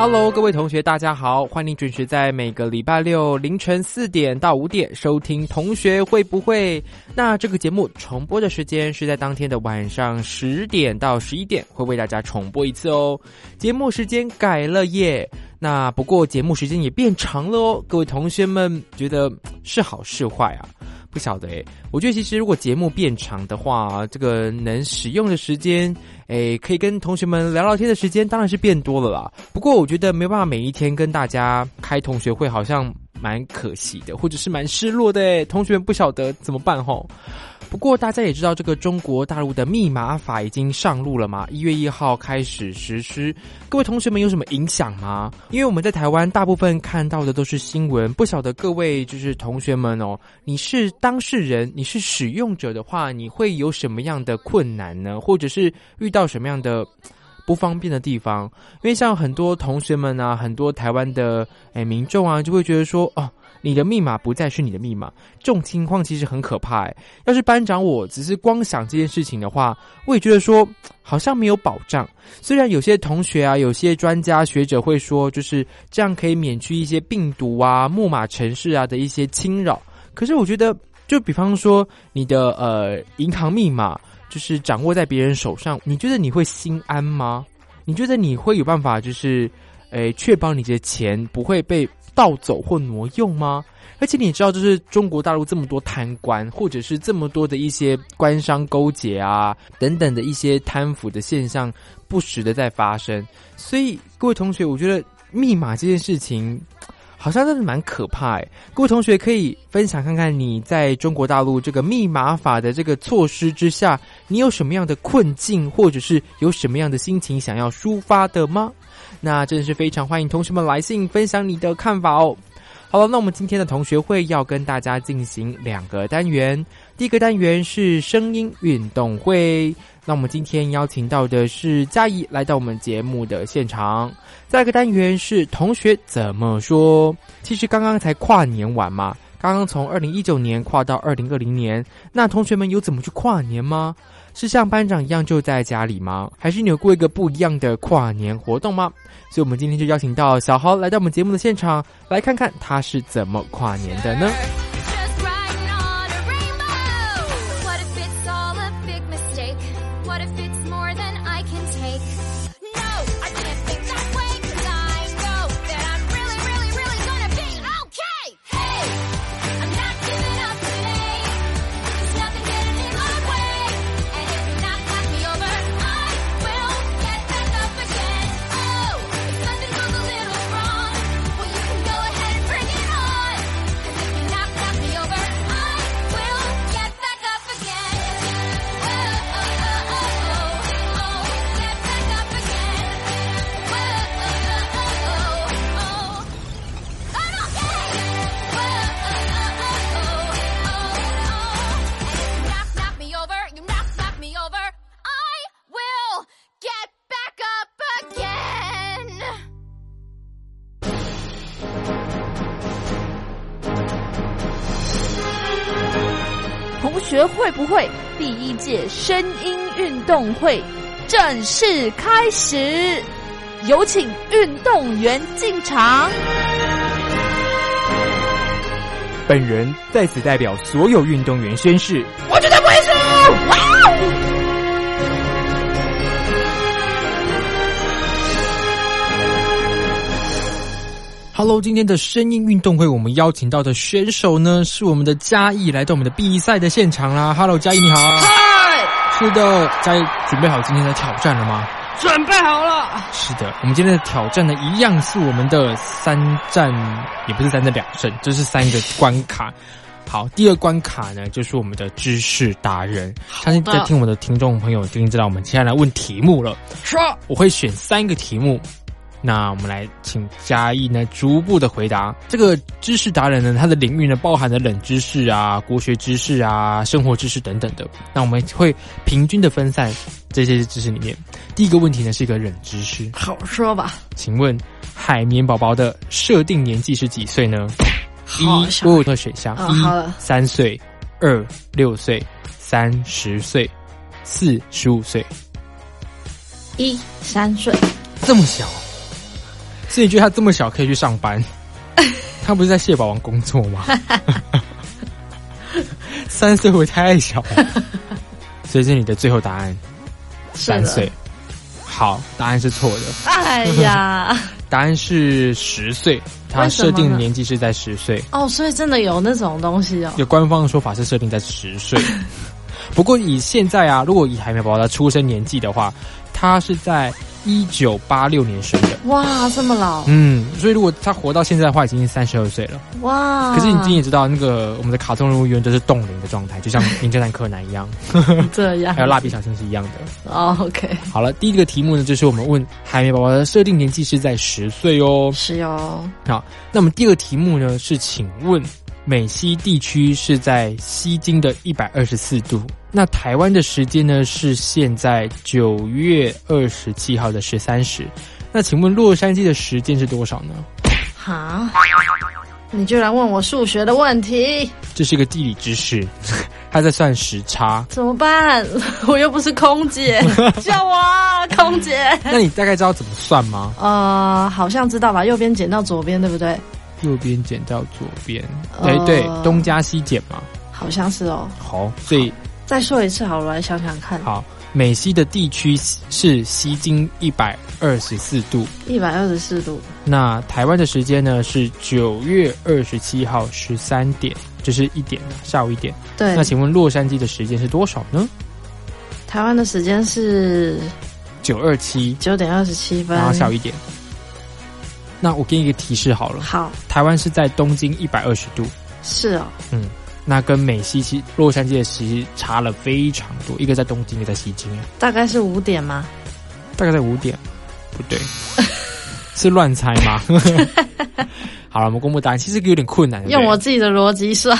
？Hello，各位同学，大家好，欢迎准时在每个礼拜六凌晨四点到五点收听《同学会不会》。那这个节目重播的时间是在当天的晚上十点到十一点，会为大家重播一次哦。节目时间改了耶，那不过节目时间也变长了哦。各位同学们，觉得是好是坏啊？不晓得诶，我觉得其实如果节目变长的话，这个能使用的时间，诶，可以跟同学们聊聊天的时间，当然是变多了啦。不过我觉得没办法每一天跟大家开同学会，好像蛮可惜的，或者是蛮失落的诶，同学们不晓得怎么办吼。不过大家也知道，这个中国大陆的密码法已经上路了嘛？一月一号开始实施。各位同学们有什么影响吗？因为我们在台湾大部分看到的都是新闻，不晓得各位就是同学们哦，你是当事人，你是使用者的话，你会有什么样的困难呢？或者是遇到什么样的不方便的地方？因为像很多同学们啊，很多台湾的诶民众啊，就会觉得说哦。你的密码不再是你的密码，这种情况其实很可怕。哎，要是班长我只是光想这件事情的话，我也觉得说好像没有保障。虽然有些同学啊，有些专家学者会说，就是这样可以免去一些病毒啊、木马城市啊的一些侵扰。可是我觉得，就比方说你的呃银行密码，就是掌握在别人手上，你觉得你会心安吗？你觉得你会有办法，就是诶确保你的钱不会被？盗走或挪用吗？而且你知道，就是中国大陆这么多贪官，或者是这么多的一些官商勾结啊等等的一些贪腐的现象，不时的在发生。所以各位同学，我觉得密码这件事情好像真的蛮可怕。哎，各位同学可以分享看看，你在中国大陆这个密码法的这个措施之下，你有什么样的困境，或者是有什么样的心情想要抒发的吗？那真的是非常欢迎同学们来信分享你的看法哦。好了，那我们今天的同学会要跟大家进行两个单元。第一个单元是声音运动会，那我们今天邀请到的是嘉怡来到我们节目的现场。再一个单元是同学怎么说？其实刚刚才跨年完嘛，刚刚从二零一九年跨到二零二零年，那同学们有怎么去跨年吗？是像班长一样就在家里吗？还是你有过一个不一样的跨年活动吗？所以，我们今天就邀请到小豪来到我们节目的现场，来看看他是怎么跨年的呢？声音运动会正式开始，有请运动员进场。本人在此代表所有运动员宣誓，我绝对不会输。Hello，今天的声音运动会，我们邀请到的选手呢是我们的嘉义，来到我们的比赛的现场啦。Hello，嘉义你好。嗨，是的，嘉义准备好今天的挑战了吗？准备好了。是的，我们今天的挑战呢，一样是我们的三战，也不是三战两胜，这是三个关卡。好，第二关卡呢，就是我们的知识达人。相信在听我们的听众朋友，已经知道我们接下来问题目了。说，我会选三个题目。那我们来请嘉义呢逐步的回答。这个知识达人呢，他的领域呢包含了冷知识啊、国学知识啊、生活知识等等的。那我们会平均的分散这些知识里面。第一个问题呢是一个冷知识，好说吧。请问海绵宝宝的设定年纪是几岁呢？一好小我有个选项，一哦好了三岁，二六岁，三十岁，四十五岁，一三岁，这么小，所以你觉得他这么小可以去上班？他不是在蟹堡王工作吗？三岁会太小了？所以这是你的最后答案，三岁。好，答案是错的，哎呀，答案是十岁。他设定的年纪是在十岁。哦，所以真的有那种东西哦。有官方的说法是设定在十岁，不过以现在啊，如果以海绵宝宝的出生年纪的话，他是在一九八六年生的，哇，这么老嗯，所以如果他活到现在的话，已经是三十二岁了。哇！可是你你也知道，那个我们的卡通人物永远都是冻龄的状态，就像名侦探柯南一样，这样，还有蜡笔小新是一样的。哦，OK，好了，第一个题目呢，就是我们问海绵宝宝的设定年纪是在十岁哦。是哦。好，那么第二个题目呢是，请问美西地区是在西经的一百二十四度，那台湾的时间呢是现在九月二十七号的十三时，那请问洛杉矶的时间是多少呢？哈，你居然问我数学的问题，这是一个地理知识，它在算时差。怎么办？我又不是空姐，叫我啊，空姐！那你大概知道怎么算吗？呃，好像知道吧？右边减到左边，对不对？右边减到左边，呃对对，东加西减嘛。好像是哦。好，所以再说一次好了，我来想想看。好，美西的地区是西经一百二十四度，一百二十四度，那台湾的时间呢是九月二十七号十三点，就是一点下午一点。对那，请问洛杉矶的时间是多少呢？台湾的时间是九二七，九点二十七分。然后下午一点。那我给你一个提示好了，好，台湾是在东经一百二十度，是哦，嗯，那跟美西其洛杉矶的时差了非常多，一个在东京，一个在西京，大概是五点吗？大概在五点，不对，是乱猜吗？好了，我们公布答案，其实有点困难。用我自己的逻辑算。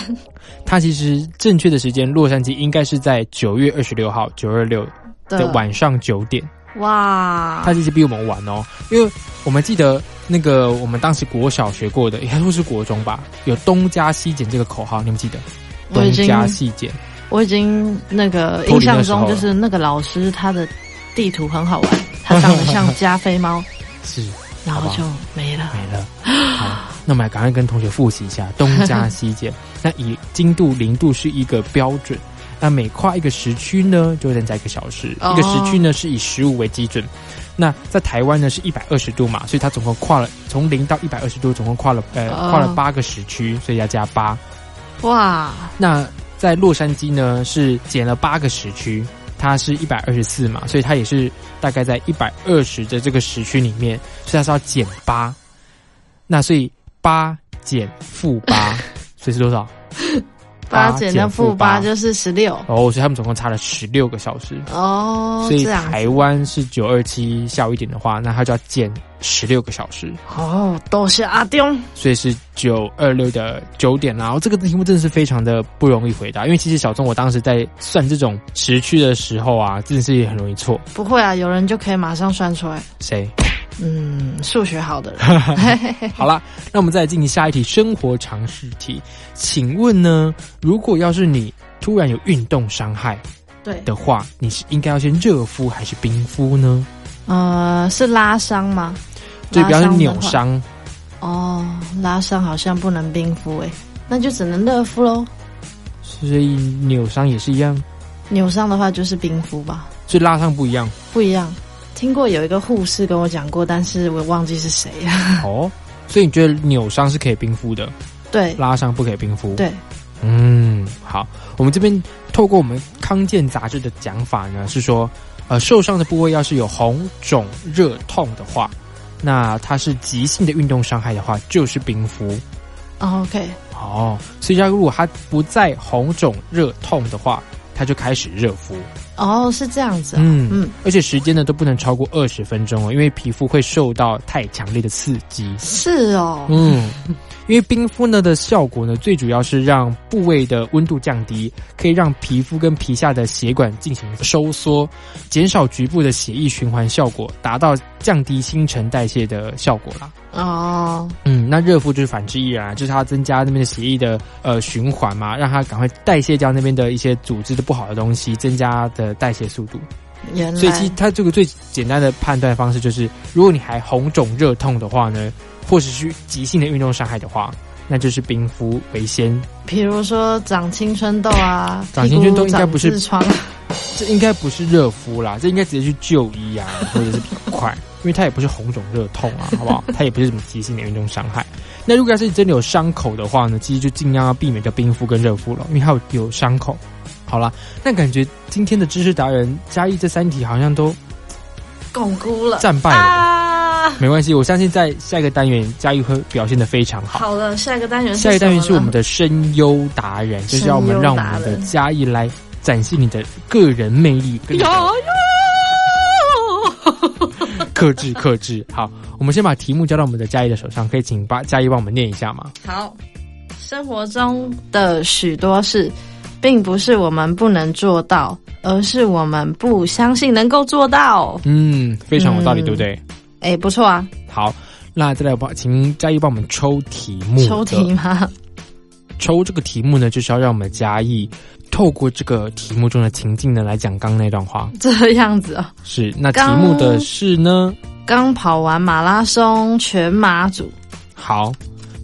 它其实正确的时间，洛杉矶应该是在九月二十六号九二六的晚上九点。哇，他其实比我们晚哦，因为我们记得那个我们当时国小学过的，应该说是国中吧，有东加西减这个口号，你们记得？东加西减，我已经那个印象中就是那个老师他的地图很好玩，他长得像加菲猫，是然后就没了。没了。好，那我们来赶快跟同学复习一下东加西减。那以经度、零度是一个标准，那每跨一个时区呢，就会增加一个小时。哦一个时区呢是以十五为基准。那在台湾呢是一百二十度嘛，所以它总共跨了从零到一百二十度，总共跨了呃、哦跨了八个时区，所以要加八。哇，那在洛杉矶呢是减了八个时区，它是一百二十四嘛，所以它也是大概在一百二十的这个时区里面，所以它是要减八。那所以八减负八，所以是多少？八减的负八八就是十六。哦，所以他们总共差了十六个小时。哦，所以台湾是九二七下午一点的话，那它就要减十六个小时，哦，都是阿丢。所以是九二六的九点啦。然后这个题目真的是非常的不容易回答，因为其实小钟我当时在算这种时区的时候啊，真的是也很容易错。不会啊，有人就可以马上算出来。谁？嗯，数学好的人。好啦，那我们再来进行下一题生活常识题。请问呢，如果要是你突然有运动伤害对，的话，你是应该要先热敷还是冰敷呢？呃，是拉伤吗？就比方说拉的话。扭伤，哦，拉伤好像不能冰敷诶，那就只能热敷喽。所以扭伤也是一样，扭伤的话就是冰敷吧，所以拉伤不一样不一样。听过有一个护士跟我讲过，但是我忘记是谁了。哦。所以你觉得扭伤是可以冰敷的，对拉伤不可以冰敷？，对，嗯，好，我们这边透过我们康健杂志的讲法呢，是说，呃，受伤的部位要是有红肿、热痛的话，那它是急性的运动伤害的话，就是冰敷。哦 OK，哦，所以它如果它不再红肿、热痛的话，它就开始热敷。哦，是这样子、哦。嗯嗯，而且时间呢都不能超过二十分钟哦，因为皮肤会受到太强烈的刺激。是哦。嗯，因为冰敷呢的效果呢，最主要是让部位的温度降低，可以让皮肤跟皮下的血管进行收缩，减少局部的血液循环效果，达到降低新陈代谢的效果啦。哦，嗯，那热敷就是反之亦然啊，就是它增加那边的血液的呃循环嘛，让它赶快代谢掉那边的一些组织的不好的东西，增加的代谢速度。原来所以其实它这个最简单的判断方式就是，如果你还红肿热痛的话呢，或者是急性的运动伤害的话，那就是冰敷为先。比如说长青春痘啊，长青春痘应该不是痔疮，这应该不是热敷啦，这应该直接去就医啊，或者是比较快，因为它也不是红肿热痛啊，好不好？它也不是什么急性的运动伤害。那如果要是真的有伤口的话呢，其实就尽量要避免叫冰敷跟热敷了，因为它有有伤口。好了，那感觉今天的知识达人嘉义这三题好像都巩固了战败了。啊！没关系，我相信在下一个单元嘉义会表现的非常好。好了，下一个单元是下一个单元是我们的的声优达人，就是要我们让我们的嘉义来展现你的个人魅力 克制克制。好，我们先把题目交到我们的嘉义的手上，可以请把嘉义帮我们念一下吗？好。生活中的许多事，并不是我们不能做到，而是我们不相信能够做到。嗯，非常有道理，嗯对不对？哎，不错啊，好，那再来帮请嘉义帮我们抽题目。抽题吗？抽这个题目呢，就是要让我们嘉义透过这个题目中的情境呢，来讲刚刚那段话。这样子哦。是，那题目的是呢？刚跑完马拉松全马组，好，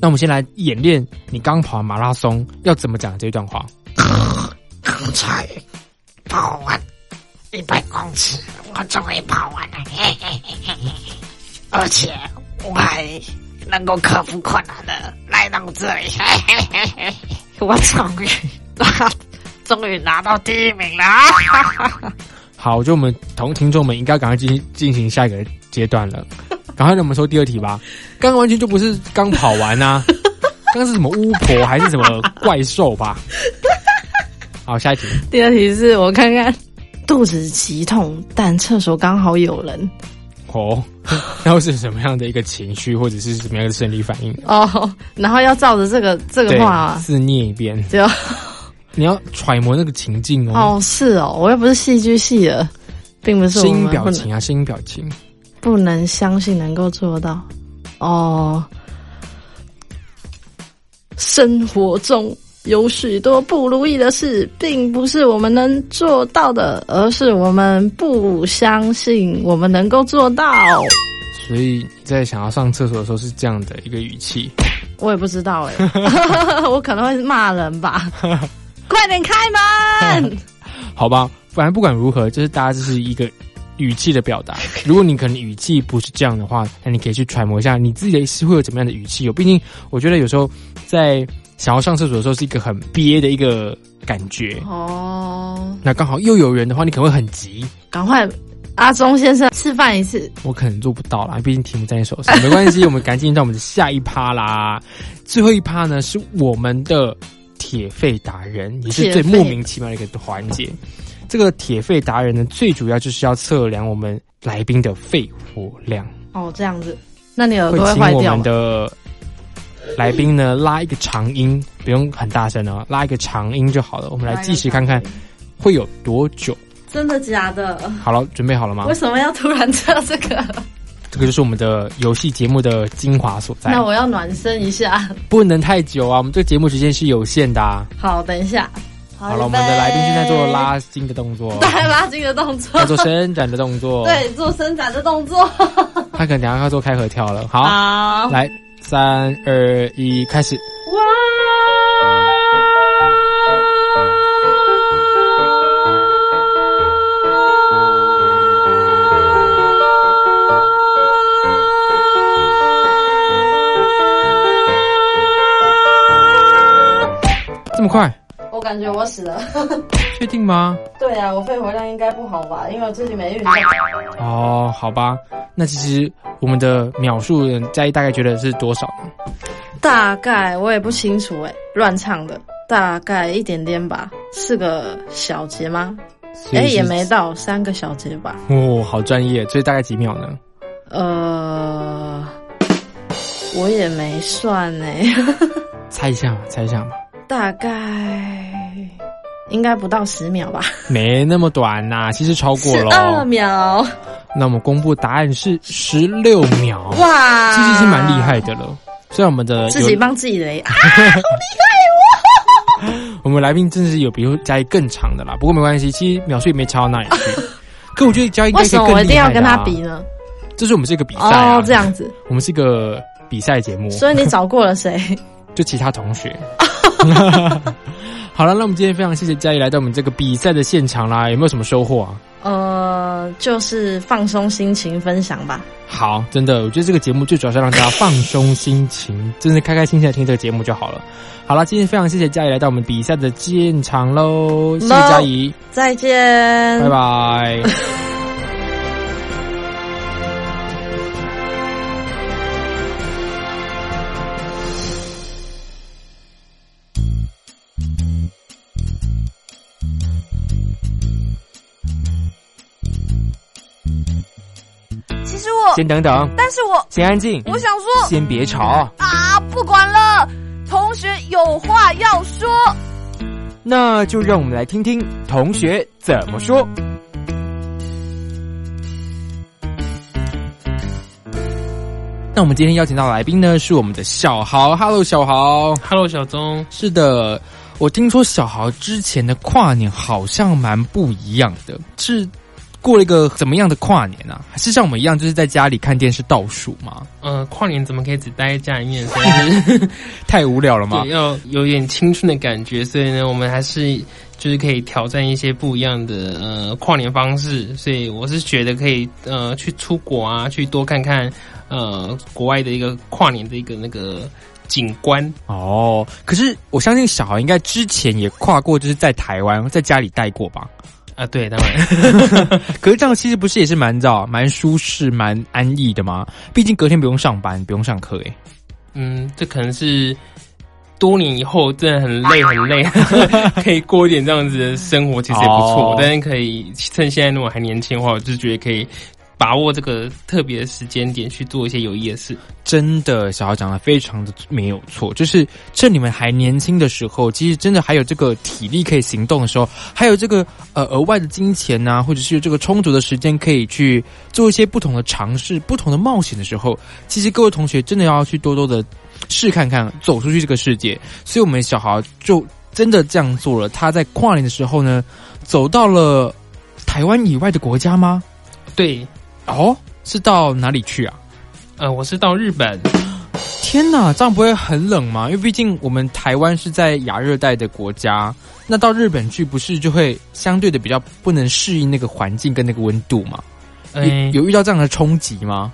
那我们先来演练你刚跑完马拉松要怎么讲这段话。刚才跑完一百公尺，我终于跑完了，嘿嘿嘿，而且我还能够克服困难的来到这里，嘿嘿嘿，我终于拿，终于拿到第一名了。好，就我们同听众们应该赶快进进行下一个阶段了。赶快让我们说第二题吧。刚刚完全就不是刚跑完啊，刚刚是什么巫婆还是什么怪兽吧？好，下一题。第二题是我看看，肚子极痛，但厕所刚好有人哦，那会是什么样的一个情绪，或者是什么样的生理反应？哦，然后要照着这个这个话，啊，字念一遍，就你要揣摩那个情境哦。哦是哦，我又不是戏剧系的，并不是我声音表情啊，声音表情。不能相信能够做到哦。生活中有许多不如意的事，并不是我们能做到的，而是我们不相信我们能够做到。所以你在想要上厕所的时候是这样的一个语气。我也不知道哎、我可能会骂人吧。快点开门！好吧，反正不管如何，就是大家这是一个语气的表达。如果你可能语气不是这样的话，那你可以去揣摩一下你自己的是会有怎么样的语气。有，毕竟我觉得有时候在想要上厕所的时候是一个很憋的一个感觉。哦，那刚好又有人的话，你可能会很急。赶快，阿忠先生示范一次。我可能做不到啦，毕竟题目在你手上，没关系，我们赶紧到我们的下一趴啦。最后一趴呢，是我们的铁肺达人，也是最莫名其妙的一个环节。这个铁肺达人呢，最主要就是要测量我们来宾的肺活量，哦，这样子，那你耳会朵会请我们坏掉吗？的来宾呢拉一个长音，不用很大声哦，拉一个长音就好了。我们来计时看看会有多久。真的假的？好了，准备好了吗为？什么要突然测这个？这个就是我们的游戏节目的精华所在。那我要暖身一下。不能太久啊，我们这个节目时间是有限的啊。好，等一下。好了，我们的来宾现在做拉筋的动作，对 拉筋的动作要，做伸展的动作。，对，做伸展的动作。他可能等下要做开合跳了。好，好，来，三二一，开始。这么快？我感觉我死了。确定吗？对啊，我肺活量应该不好吧？因为我最近没运动。哦，好吧。那其实我们的秒数，嘉义大概觉得是多少呢？大概我也不清楚哎、乱唱的，大概一点点吧。四个小节吗？哎、也没到三个小节吧？哦，好专业，所以大概几秒呢？呃，我也没算呢，猜一下嘛，猜一下嘛，大概应该不到十秒吧？没那么短呐、其实超过十了二哦。秒，那我们公布答案是十六秒，哇，其实是蛮厉害的了。虽然我们的自己帮自己雷啊！我们来宾真的是有比如嘉义更长的啦，不过没关系，其实秒数也没差到哪里去。可我觉得嘉义应该为什么我一定要跟他比？呢？这是我们这个比赛啊，哦，这样子，我们是一个比赛节目，所以你找过了谁？就其他同学。好了，那我们今天非常谢谢嘉怡来到我们这个比赛的现场啦，有没有什么收获啊？呃，就是放松心情，分享吧。好，真的，我觉得这个节目最主要是让大家放松心情，真的开开心心的听这个节目就好了。好了，今天非常谢谢嘉怡来到我们比赛的现场喽，谢谢嘉怡，再见，拜拜。先等等，但是我先安静，我想说先别吵。啊，不管了，同学有话要说。那就让我们来听听同学怎么说。那我们今天邀请到来宾呢，是我们的小豪。Hello，小豪。Hello，小钟，是的，我听说小豪之前的跨年好像蛮不一样的，是过了一个怎么样的跨年啊？还是像我们一样，就是在家里看电视倒数吗？呃，跨年怎么可以只待在家里面？所以是太无聊了吗，？要有点青春的感觉，所以呢，我们还是就是可以挑战一些不一样的呃跨年方式。所以我是觉得可以呃去出国啊，去多看看呃国外的一个跨年的一个那个景观。哦，可是我相信小豪应该之前也跨过，就是在台湾在家里待过吧？啊，对，当然，可是这样其实不是也是蛮早、蛮舒适、蛮安逸的吗？毕竟隔天不用上班，不用上课，哎。嗯，这可能是多年以后真的很累很累，可以过一点这样子的生活，其实也不错。哦但是可以趁现在如果还年轻的话，我就觉得可以把握这个特别的时间点去做一些有意义的事。真的，小豪讲的非常的没有错，就是趁你们还年轻的时候，其实真的还有这个体力可以行动的时候，还有这个呃额外的金钱呐、或者是这个充足的时间可以去做一些不同的尝试、不同的冒险的时候，其实各位同学真的要去多多的试看看，走出去这个世界。所以，我们小豪就真的这样做了。他在跨年的时候呢，走到了台湾以外的国家吗？对，哦，是到哪里去啊？呃，我是到日本，天哪，这样不会很冷吗？因为毕竟我们台湾是在亚热带的国家，那到日本去不是就会相对的比较不能适应那个环境跟那个温度吗？嗯、有有遇到这样的冲击吗？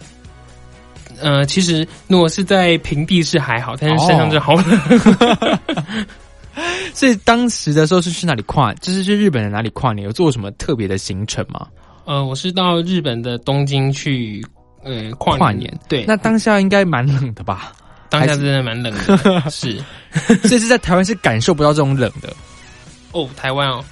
呃，其实如果是在平地是还好，但是山上就好冷。所以当时的时候是去哪里跨？就是去日本的哪里跨年？有做什么特别的行程吗？呃，我是到日本的东京去，呃，跨跨年对，那当下应该蛮冷的吧？当下真的蛮冷的，是？所以是在台湾是感受不到这种冷的。哦，台湾哦，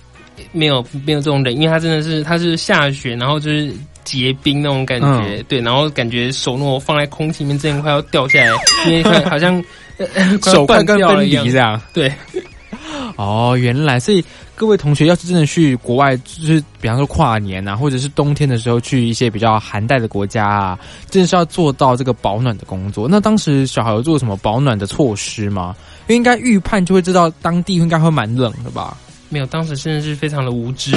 没有没有这种冷，因为它真的是它是下雪，然后就是结冰那种感觉，嗯。对，然后感觉手如果放在空气里面，真的快要掉下来，因为好像、手快跟分掉了一样。离这样。对，哦，原来，所以各位同学要是真的去国外，就是比方说跨年啊，或者是冬天的时候去一些比较寒带的国家啊，真的是要做到这个保暖的工作。那当时小孩有做什么保暖的措施吗？因为应该预判就会知道当地应该会蛮冷的吧？没有，当时真的是非常的无知，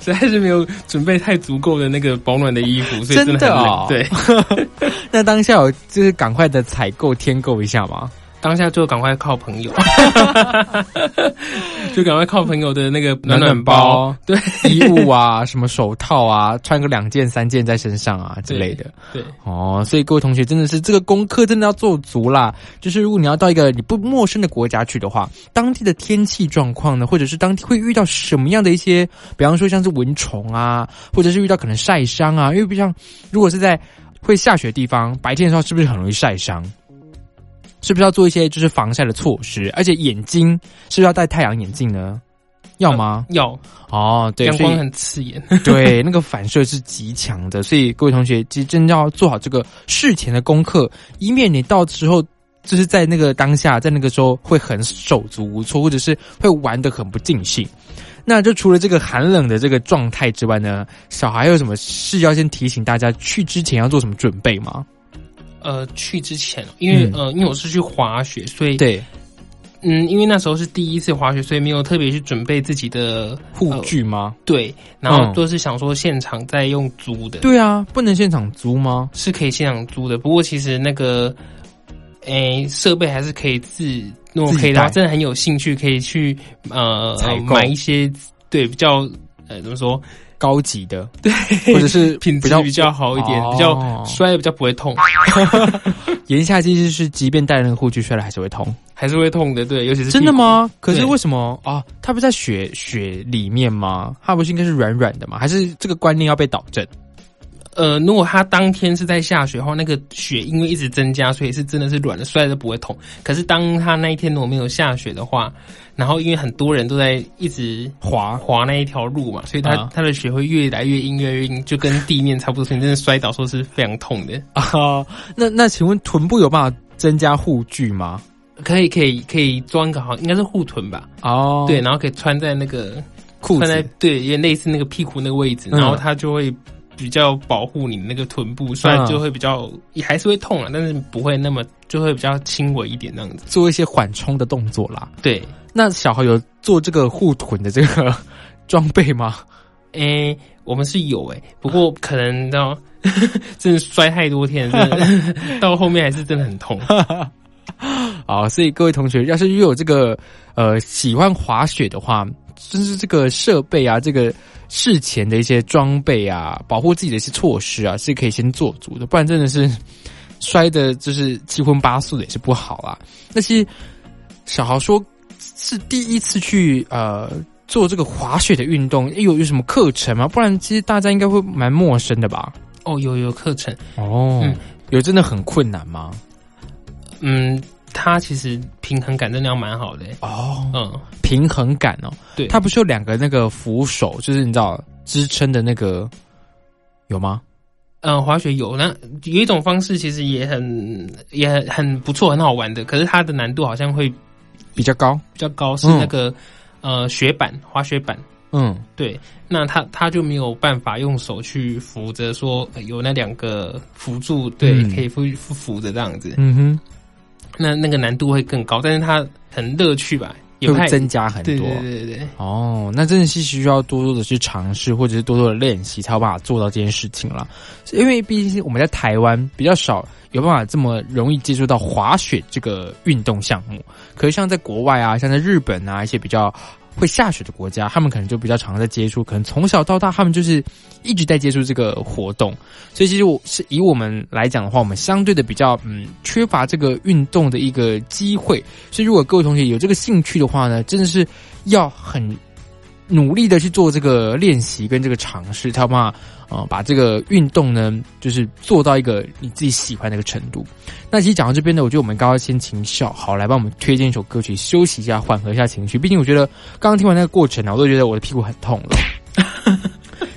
实在是没有准备太足够的那个保暖的衣服，所以真的很冷。真的哦对，那当下有就是赶快的采购添购一下吗？当下就赶快靠朋友，就赶快靠朋友的那个暖暖包、对衣物啊，什么手套啊，穿个两件、三件在身上啊之类的。对，哦，所以各位同学真的是这个功课真的要做足啦。就是如果你要到一个你不陌生的国家去的话，当地的天气状况呢，或者是当地会遇到什么样的一些，比方说像是蚊虫啊，或者是遇到可能晒伤啊，因为不像如果是在会下雪的地方，白天的时候是不是很容易晒伤？是不是要做一些就是防晒的措施？而且眼睛是不是要戴太阳眼镜呢？要吗？要哦，对，阳光很刺眼。对，那个反射是极强的，所以各位同学其实真的要做好这个事前的功课，以免你到时候就是在那个当下，在那个时候会很手足无措，或者是会玩的很不尽兴。那就除了这个寒冷的这个状态之外呢，小孩有什么事要先提醒大家去之前要做什么准备吗？呃，去之前，因为、嗯呃，因为我是去滑雪，所以对，嗯，因为那时候是第一次滑雪，所以没有特别去准备自己的护具吗？对，然后嗯都是想说现场再用租的，对啊，不能现场租吗？是可以现场租的。不过其实那个，诶，设备还是可以自，如果可以的话，真的很有兴趣，可以去呃买一些对比较呃怎么说，高级的，对，或者是 比较品质比较好一点，哦比较摔的比较不会痛，言下之意就是，即便戴了那个护具摔了还是会痛。还是会痛的，对，尤其是真的？吗？可是为什么啊？它不是在雪雪里面吗？它不是应该是软软的吗？还是这个观念要被导正？呃，如果他当天是在下雪的话，那个雪因为一直增加，所以是真的是软的，摔都不会痛。可是当他那一天如果没有下雪的话，然后因为很多人都在一直滑滑那一条路嘛，所以它、啊它的雪会越来越硬，越来越硬，就跟地面差不多，所以你真的摔倒的时候是非常痛的。啊，那那请问臀部有办法增加护具吗？可以可以可以装个好，应该是护臀吧？哦，对，，然后可以穿在那个裤穿在子对，也类似那个屁股那个位置，嗯然后它就会比较保护你那个臀部，虽然就会比较、也还是会痛啊，但是不会那么就会比较轻微一点那样子。做一些缓冲的动作啦。对，那小孩有做这个护臀的这个 装备吗？诶、我们是有诶、不过可能到 真的摔太多天，真的到后面还是真的很痛。好，所以各位同学，要是又有这个呃喜欢滑雪的话，就是这个设备啊，这个事前的一些装备啊，保护自己的一些措施啊，是可以先做足的，不然真的是摔的就是七荤八素的也是不好啊。那些小豪说是第一次去呃做这个滑雪的运动，诶有有什么课程吗？不然其实大家应该会蛮陌生的吧？哦，有有课程，哦，嗯有真的很困难吗？嗯，它其实平衡感真的要蛮好的、欸。哦，嗯，平衡感哦，对，它不是有两个那个扶手，就是你知道支撑的那个有吗？嗯，滑雪有那有一种方式，其实也很也很很不错，很好玩的。可是它的难度好像会比比较高，比较高，是嗯那个、呃雪板滑雪板。嗯，对，那他他就没有办法用手去扶着说呃有那两个辅助，对，嗯可以扶扶扶着这样子。嗯哼，那那个难度会更高，但是它很乐趣吧，也会增加很多。对对对对对。哦，那真的是需要多多的去尝试，或者是多多的练习，才有办法做到这件事情了。因为毕竟我们在台湾比较少有办法这么容易接触到滑雪这个运动项目，可是像在国外啊，像在日本啊一些比较会下雪的国家，他们可能就比较常在接触，可能从小到大他们就是一直在接触这个活动。所以其实我是以我们来讲的话，我们相对的比较嗯缺乏这个运动的一个机会。所以如果各位同学有这个兴趣的话呢，真的是要很努力的去做这个练习跟这个尝试，才有办法呃把这个运动呢，就是做到一个你自己喜欢的一个程度。那其实讲到这边呢，我觉得我们刚刚先请小豪来帮我们推荐一首歌曲，休息一下，缓和一下情绪。毕竟我觉得刚刚听完那个过程呢，我都觉得我的屁股很痛了。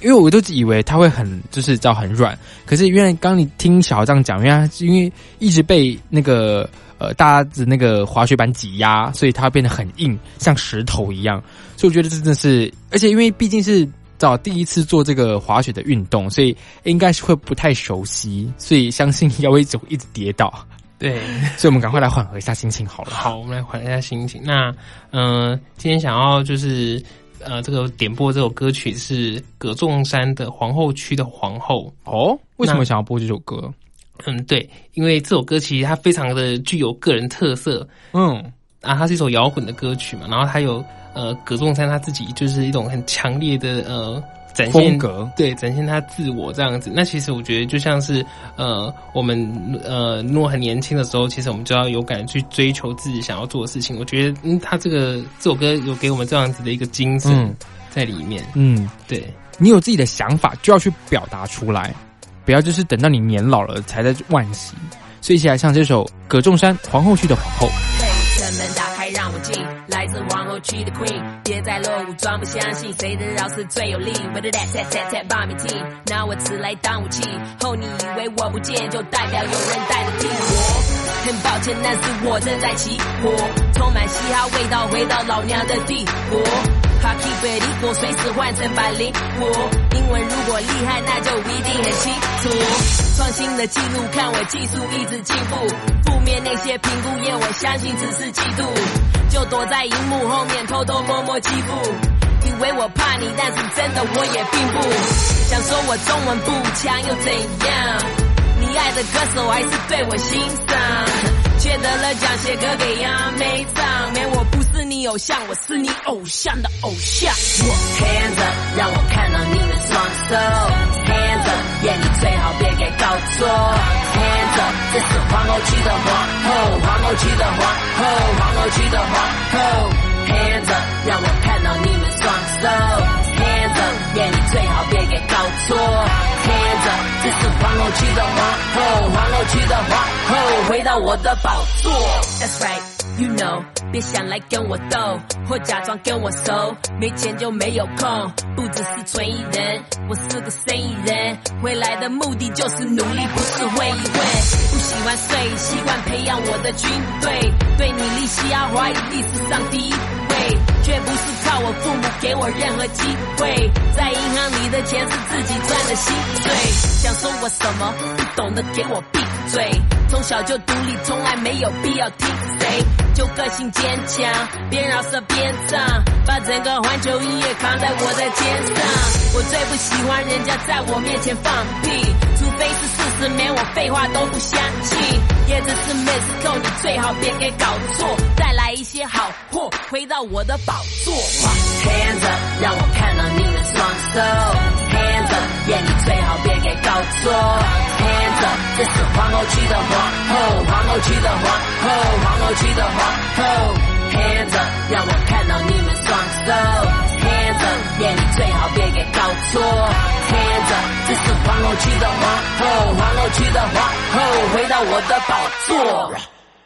因为我都以为它会很就是叫很软，可是原来刚你听小豪这样讲，原来是因为一直被那个呃大家的那个滑雪板挤压，所以它变得很硬，像石头一样。所以我觉得这真的是，而且因为毕竟是找第一次做这个滑雪的运动，所以应该是会不太熟悉，所以相信要会一直一直跌倒。对，所以我们赶快来缓和一下心情好了。好，我们来缓一下心情。那呃，今天想要就是呃，这个点播这首歌曲是葛仲山的《皇后区的皇后》。哦，为什么想要播这首歌？嗯，对，因为这首歌其实它非常的具有个人特色嗯，啊，它是一首摇滚的歌曲嘛，然后它有呃葛仲山他自己就是一种很强烈的呃展现风格，对，展现他自我这样子。那其实我觉得就像是呃，我们呃，如果很年轻的时候，其实我们就要有敢去追求自己想要做的事情。我觉得，嗯，他这个这首歌有给我们这样子的一个精神嗯在里面。嗯，对，你有自己的想法，就要去表达出来，不要就是等到你年老了才在惋惜。所以，一起来唱这首葛仲山《皇后区的皇后》。推车门打开让我进。来自皇后区的 Queen，别再落伍，装不相信谁的饶是最有力。我的 that that that that 把你听，拿我词来当武器。后你以为我不见，就代表有人带着替我。很抱歉，但是我正在起火，充满嘻哈味道，回到老娘的帝国。哈 k 贝利国随时换成百灵果，英文如果厉害，那就一定很清楚。创新的记录，看我技术一直进步。负面那些评估，业我相信只是嫉妒，就躲在荧幕后面偷偷摸摸欺负。以为我怕你，但是真的我也并不想说我中文不强又怎样。你爱的歌手还是对我欣赏，却得了奖写歌给杨梅唱，没我不是你偶像，我是你偶像的偶像。我 hands up，让我看到你的双手。hands up，眼你最好别给搞错。hands up，这是皇后区的皇后，皇后区的皇后，皇后区的皇后。hands up，让我看到你们双手。你最好别给搞错。听着这是皇后区的皇后，皇后区的皇后，回到我的宝座。That's right，you know，别想来跟我斗，或假装跟我熟，没钱就没有空。不只是纯艺人，我是个生意人，回来的目的就是努力，不是混一混。不喜欢睡，习惯培养我的军队，对你利息要，怀疑历史上第一位，却不是靠我父母给我任何机会，在银行里的钱是自己赚的薪水。想说我什么不懂的，给我闭嘴。从小就独立，从来没有必要听谁，就个性坚强，边饶舌边唱，把整个环球音乐扛在我的肩上。我最不喜欢人家在我面前放屁，除非是事实，没我废话都不相信。也只是 Miss Go，你最好别给搞错，再来一些好货，回到我的宝座。Hands up，让我看到你的双手。Hands up，眼你最好别给搞错。Hands up，这是皇后区的皇后，皇后区的皇后，皇后区的皇后。Hands up，让我看到你们双手。最好别给搞错。Hands up，这是皇后区的皇后，皇后区的皇后，回到我的宝座。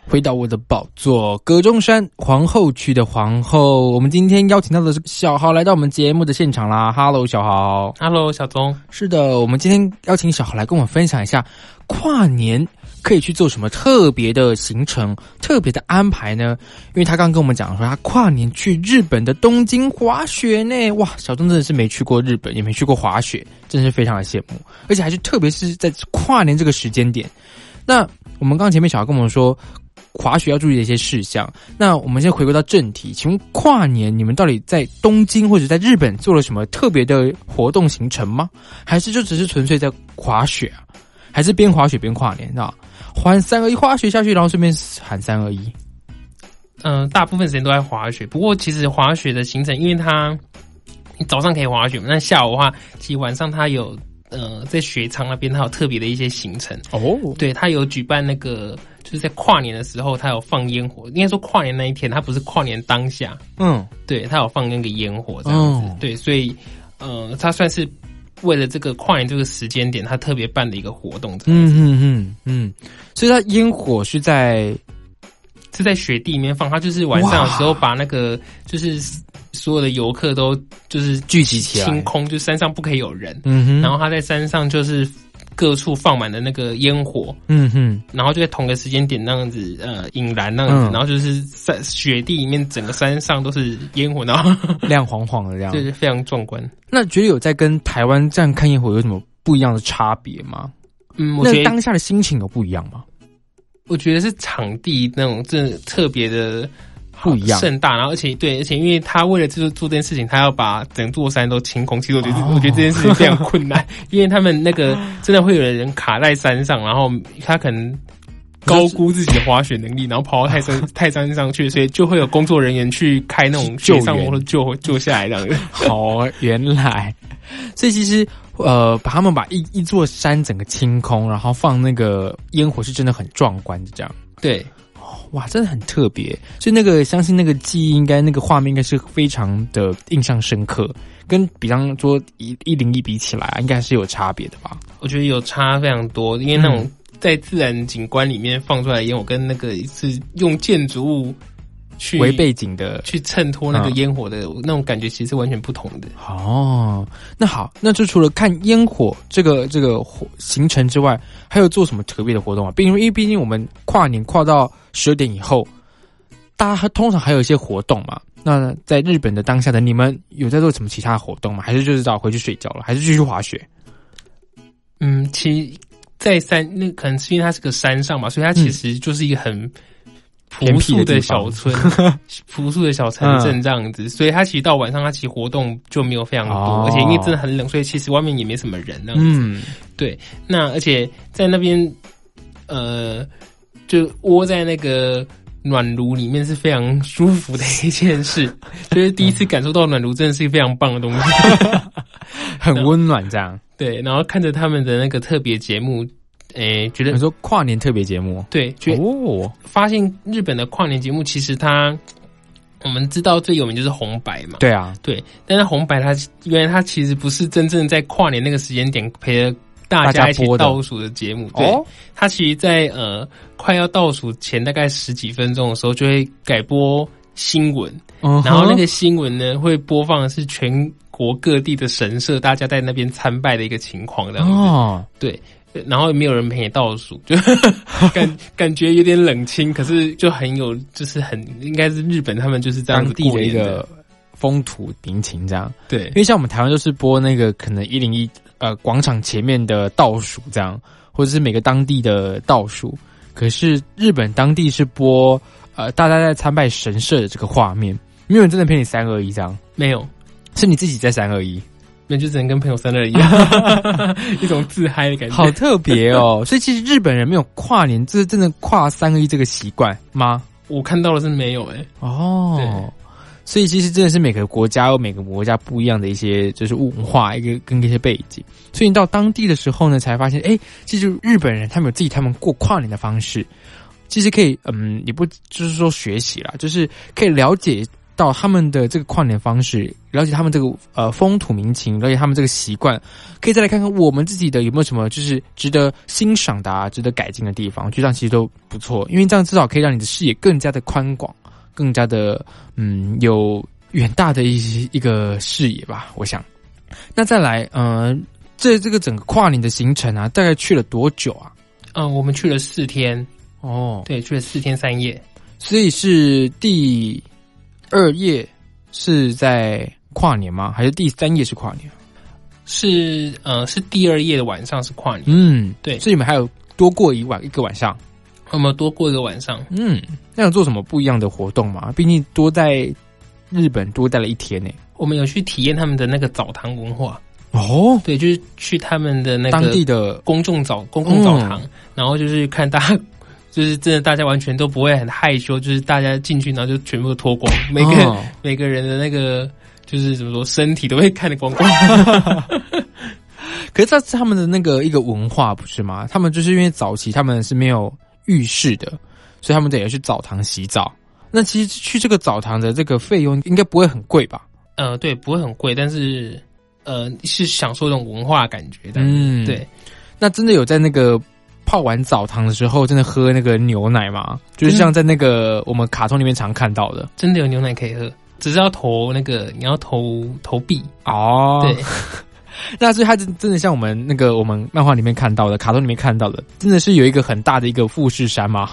回到我的宝座，葛中山皇后区的皇后。我们今天邀请到的是小豪来到我们节目的现场啦。Hello，小豪。Hello，小钟，是的，我们今天邀请小豪来跟我们分享一下跨年可以去做什么特别的行程、特别的安排呢？因为他刚跟我们讲说，他跨年去日本的东京滑雪呢。哇，小东真的是没去过日本，也没去过滑雪，真是非常的羡慕，而且还是特别是在跨年这个时间点。那我们刚前面小豪跟我们说。滑雪要注意的一些事项。那我们先回归到正题，请问跨年你们到底在东京或者在日本做了什么特别的活动行程吗？还是就只是纯粹在滑雪啊？还是边滑雪边跨年啊？喊三二一滑雪下去，然后顺便喊三二一。嗯、大部分时间都在滑雪。不过其实滑雪的行程，因为它你早上可以滑雪嘛，那下午的话，其实晚上它有呃在雪场那边它有特别的一些行程。哦，对，它有举办那个就是在跨年的时候，它有放烟火。应该说跨年那一天，它不是跨年当下，嗯，对，它有放那个烟火这样子。哦对，所以呃，它算是为了这个跨年这个时间点，他特别办的一个活动。嗯嗯嗯嗯，所以它烟火是在是在雪地里面放，它就是晚上的时候把那个就是所有的游客都就是聚集起来。清空，就山上不可以有人，嗯哼，然后他在山上就是各处放满了那个烟火，嗯哼，然后就在同个时间点那样子呃引燃那样子，嗯然后就是在雪地里面整个山上都是烟火，然后 亮晃晃的这样。就是非常壮观。那觉得有在跟台湾这样看烟火有什么不一样的差别吗？嗯，我觉得那当下的心情有不一样吗？我觉得是场地那种真的特别的。不一样盛大，然后而且对，而且因为他为了就是做这件事情，他要把整座山都清空。其实我觉得，哦我觉得这件事情非常困难，因为他们那个真的会有人卡在山上，然后他可能高估自己的滑雪能力，然后跑到泰山泰山上去，所以就会有工作人员去开那种救援雪上摩托救救下来这样子。好，原来，所以其实呃，把他们把一一座山整个清空，然后放那个烟火，是真的很壮观的。这样，对，哇，真的很特别。所以那个相信那个记忆，应该那个画面应该是非常的印象深刻，跟比方说一一零一比起来，应该是有差别的吧？我觉得有差非常多，因为那种在自然景观里面放出来的烟我，跟那个一次用建筑物去为背景的去衬托那个嗯烟火的那种感觉，其实是完全不同的。哦，那好，那就除了看烟火这个这个活行程之外，还有做什么特别的活动啊？毕竟因为毕竟我们跨年跨到十二点以后，大家通常还有一些活动嘛。那在日本的当下的你们有在做什么其他活动吗？还是就是早回去睡觉了？还是继续滑雪？嗯，其在山那可能是因为它是个山上嘛，所以它其实就是一个很偏 朴素的小村，朴素的小城镇这样子。所以它其实到晚上，它其实活动就没有非常多，哦而且因为真的很冷，所以其实外面也没什么人那样子。嗯，那而且在那边，呃，就窝在那个暖炉里面是非常舒服的一件事，就是第一次感受到暖炉真的是一个非常棒的东西。很温暖这样。对，然后看着他们的那个特别节目，诶，觉得你说跨年特别节目？对，哦，发现日本的跨年节目其实它。我们知道最有名就是红白嘛，对啊，对，但是红白它原来它其实不是真正在跨年那个时间点陪着大大家家一起播倒数的节目，对，哦，它其实在，呃快要倒数前大概十几分钟的时候，就会改播新闻，然后那个新闻呢会播放的是全国各地的神社，大家在那边参拜的一个情况，这样子。哦，对，然后也没有人陪你倒数，就 感 感觉有点冷清，可是就很有，就是很应该是日本他们就是这样子过一个风土民情这样。对因为像我们台湾就是播那个可能一零一呃广场前面的倒数这样，或者是每个当地的倒数。可是日本当地是播呃大家在参拜神社的这个画面，没有人真的陪你三二一这样，没有，是你自己在三二一，那就只能跟朋友三二一样，一种自嗨的感觉。好特别哦。所以其实日本人没有跨年，这是真的跨三二一这个习惯吗？我看到的是没有哎、哦，所以其实真的是每个国家有每个国家不一样的一些就是文化一个跟一些背景，所以你到当地的时候呢，才发现，哎，其实日本人他们有自己他们过跨年的方式，其实可以，嗯，也不就是说学习啦，就是可以了解到他们的这个跨年方式，了解他们这个呃风土民情，了解他们这个习惯，可以再来看看我们自己的有没有什么就是值得欣赏的啊，值得改进的地方，我觉得这样其实都不错，因为这样至少可以让你的视野更加的宽广。更加的嗯有远大的一些一个视野吧，我想。那再来，呃，这这个整个跨年的行程啊，大概去了多久啊？嗯，我们去了四天，哦，对，去了四天三夜。所以是第二夜是在跨年吗？还是第三夜是跨年？是呃，是第二夜的晚上是跨年，嗯，对所以你们还有多过一晚一个晚上。我们多过一个晚上。嗯，那有做什么不一样的活动吗？毕竟多在日本多待了一天呢。我们有去体验他们的那个澡堂文化，哦，对，就是去他们的那个当地的公众澡公共澡堂，然后就是看大家，就是真的大家完全都不会很害羞，就是大家进去然后就全部都脱光，每个、哦 每个人的那个就是怎么说，身体都会看得光光。可是这是他们的那个一个文化，不是吗？他们就是因为早期他们是没有浴室的，所以他们得要去澡堂洗澡。那其实去这个澡堂的这个费用应该不会很贵吧？呃，对，不会很贵，但是呃是享受这种文化感觉的。嗯对，那真的有在那个泡完澡堂的时候，真的喝那个牛奶吗？就是像在那个我们卡通里面常看到的真的有牛奶可以喝，只是要投那个你要投投币。哦。对，那所以它真真的像我们那个我们漫画里面看到的、卡通里面看到的，真的是有一个很大的一个富士山吗？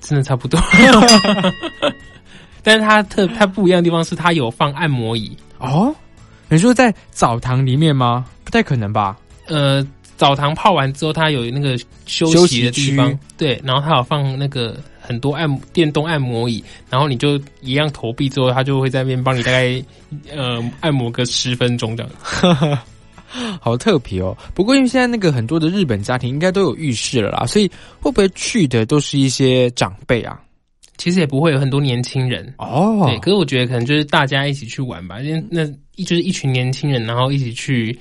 真的差不多。但是它特它不一样的地方是它有放按摩椅，哦，你说在澡堂里面吗？不太可能吧？呃，澡堂泡完之后，它有那个休休息息的地方区，对，然后它有放那个很多按电动按摩椅，然后你就一样投币之后，它就会在那边帮你大概 呃按摩个十分钟这样。好特别哦！不过因为现在那个很多的日本家庭应该都有浴室了啦，所以会不会去的都是一些长辈啊？其实也不会有很多年轻人，哦对，可是我觉得可能就是大家一起去玩吧，因为那一就是一群年轻人，然后一起去，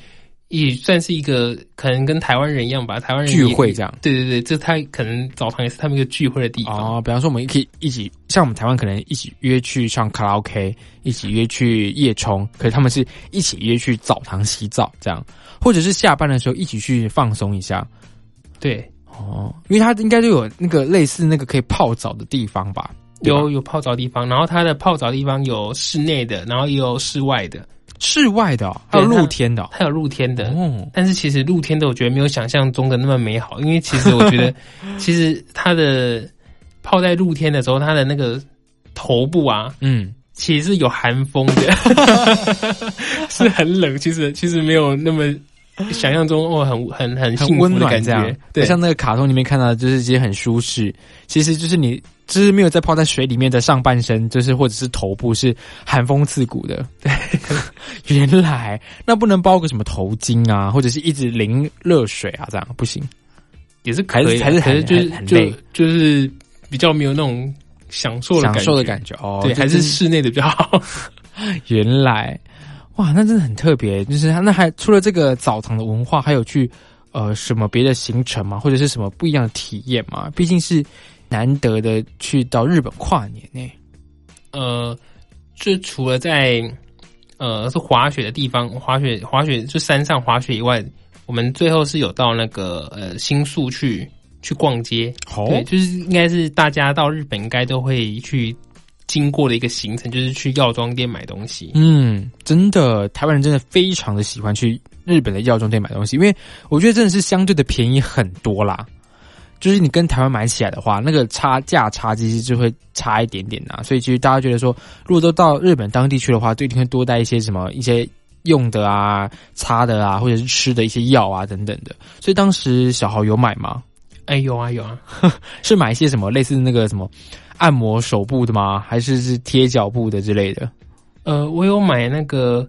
也算是一个可能跟台湾人一样吧，台湾人聚会这样。对对对，这他可能澡堂也是他们一个聚会的地方。哦，比方说我们可以一起，像我们台湾可能一起约去唱卡拉 OK，一起约去夜冲，可是他们是一起约去澡堂洗澡这样，或者是下班的时候一起去放松一下。对，哦，因为他应该就有那个类似那个可以泡澡的地方吧？有有泡澡地方，然后它的泡澡地方有室内的，然后也有室外的，室外的、哦，还有露天的哦。它有露天的。哦但是其实露天的我觉得没有想象中的那么美好，因为其实我觉得，其实它的泡在露天的时候，它的那个头部啊，嗯，其实是有寒风的，是很冷。其实其实没有那么想象中哦，很很很幸很温福的感觉。，对，像那个卡通里面看到的，就是其实很舒适。其实就是你，就是没有在泡在水里面的上半身，就是或者是头部是寒风刺骨的。对，原来那不能包个什么头巾啊，或者是一直淋热水啊，这样不行。也是可以的，还是还是就是就是比较没有那种享受的享受的感觉哦，对，还是室内的比较好。原来，哇，那真的很特别。就是它那还除了这个澡堂的文化，还有去呃什么别的行程吗？或者是什么不一样的体验吗？毕竟是难得的去到日本跨年呢。呃，就除了在呃是滑雪的地方，滑雪滑雪就山上滑雪以外，我们最后是有到那个呃新宿去去逛街。哦对，就是应该是大家到日本应该都会去经过的一个行程，就是去药妆店买东西。嗯，真的，台湾人真的非常的喜欢去日本的药妆店买东西，因为我觉得真的是相对的便宜很多啦。就是你跟台湾买起来的话，那个差价差其实就会差一点点呐、所以其实大家觉得说，如果都到日本当地去的话，就一定会多带一些什么一些用的啊、擦的啊，或者是吃的一些药啊等等的。所以当时小豪有买吗？哎，有啊有啊，是买一些什么类似那个什么按摩手部的吗？还是是贴脚部的之类的？呃，我有买那个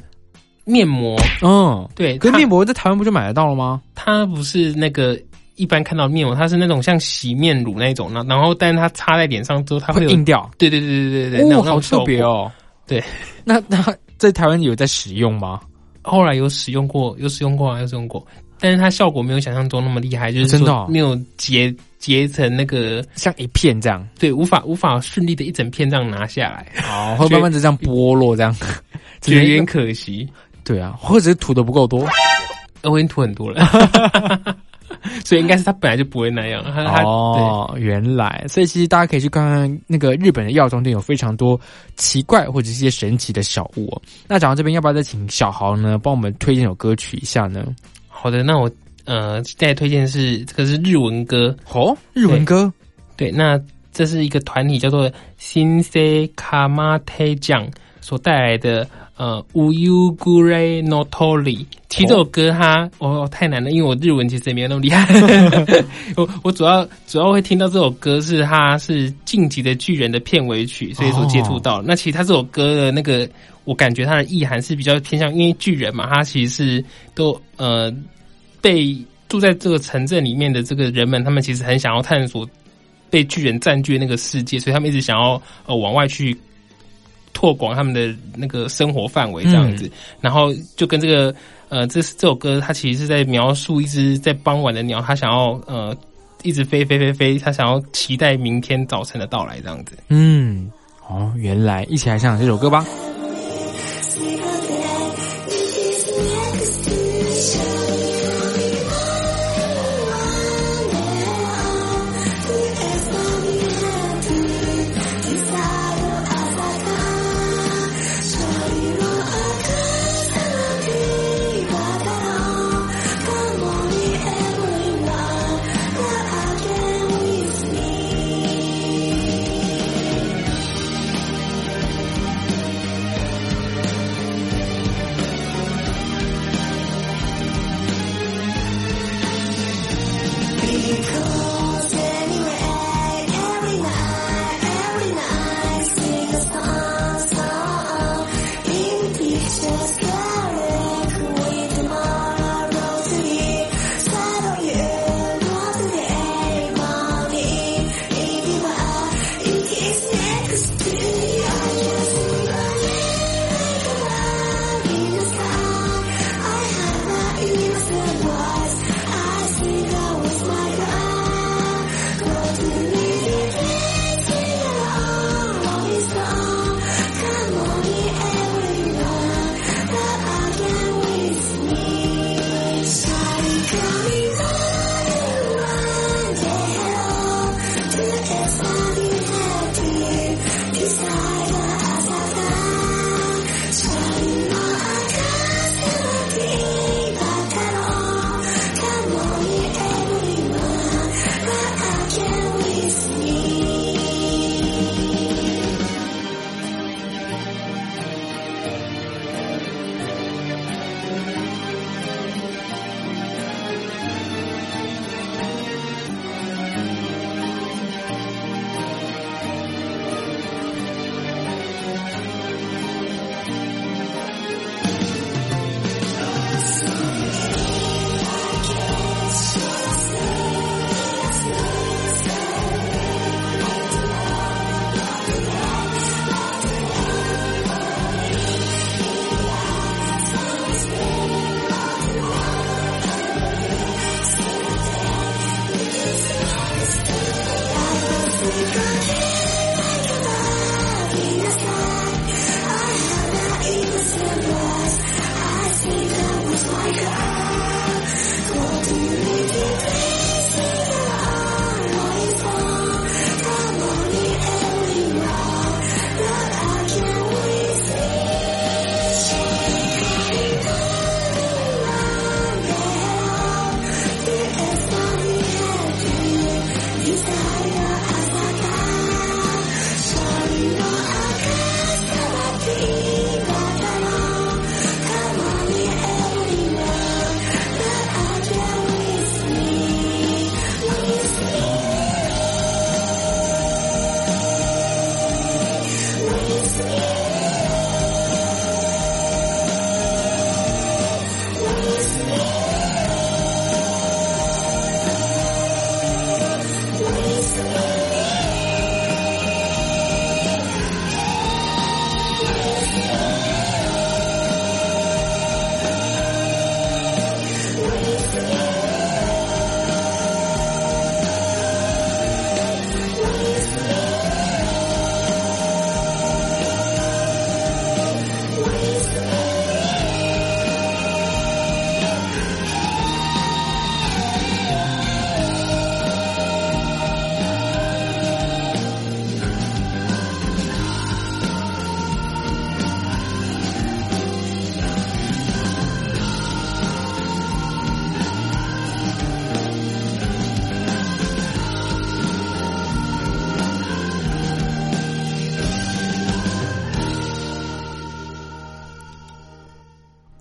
面膜，嗯，对，它可是面膜在台湾不就买得到了吗？它不是那个一般看到面膜，它是那种像洗面乳那种，然然后但是它擦在脸上之后，它会硬掉。对对对对对对，那哦，种好特别。哦。对，那那在台湾有在使用吗？后来有使用过，有使用过啊，有使用过，但是它效果没有想象中那么厉害，就是真的没有结结成那个像一片这样，对，无法无法顺利的一整片这样拿下来，哦，会慢慢的这样剥落，这样，觉得有点可惜。对啊，或者是涂的不够多。呃我已经涂很多了，所以应该是他本来就不会那样。哦，原来，所以其实大家可以去看看那个日本的药妆店，有非常多奇怪或者是一些神奇的小物、哦。那讲到这边，要不要再请小豪呢，帮我们推荐首歌曲一下呢？好的，那我呃再推荐是这个是日文歌，哦，日文歌，对，那这是一个团体叫做新 C 卡马特酱所带来的呃无 u g u r e no tori。其实这首歌它哦太难了，因为我日文其实也没有那么厉害。我我主要主要会听到这首歌是它是《晋级的巨人》的片尾曲，所以说接触到。那其实它这首歌的那个，我感觉它的意涵是比较偏向，因为巨人嘛，它其实是都呃被住在这个城镇里面的这个人们，他们其实很想要探索被巨人占据的那个世界，所以他们一直想要呃往外去拓广他们的那个生活范围这样子。然后就跟这个呃，这这首歌它其实是在描述一只在傍晚的鸟，它想要呃一直飞飞飞飞，它想要期待明天早晨的到来这样子。嗯，哦，原来，一起来唱这首歌吧。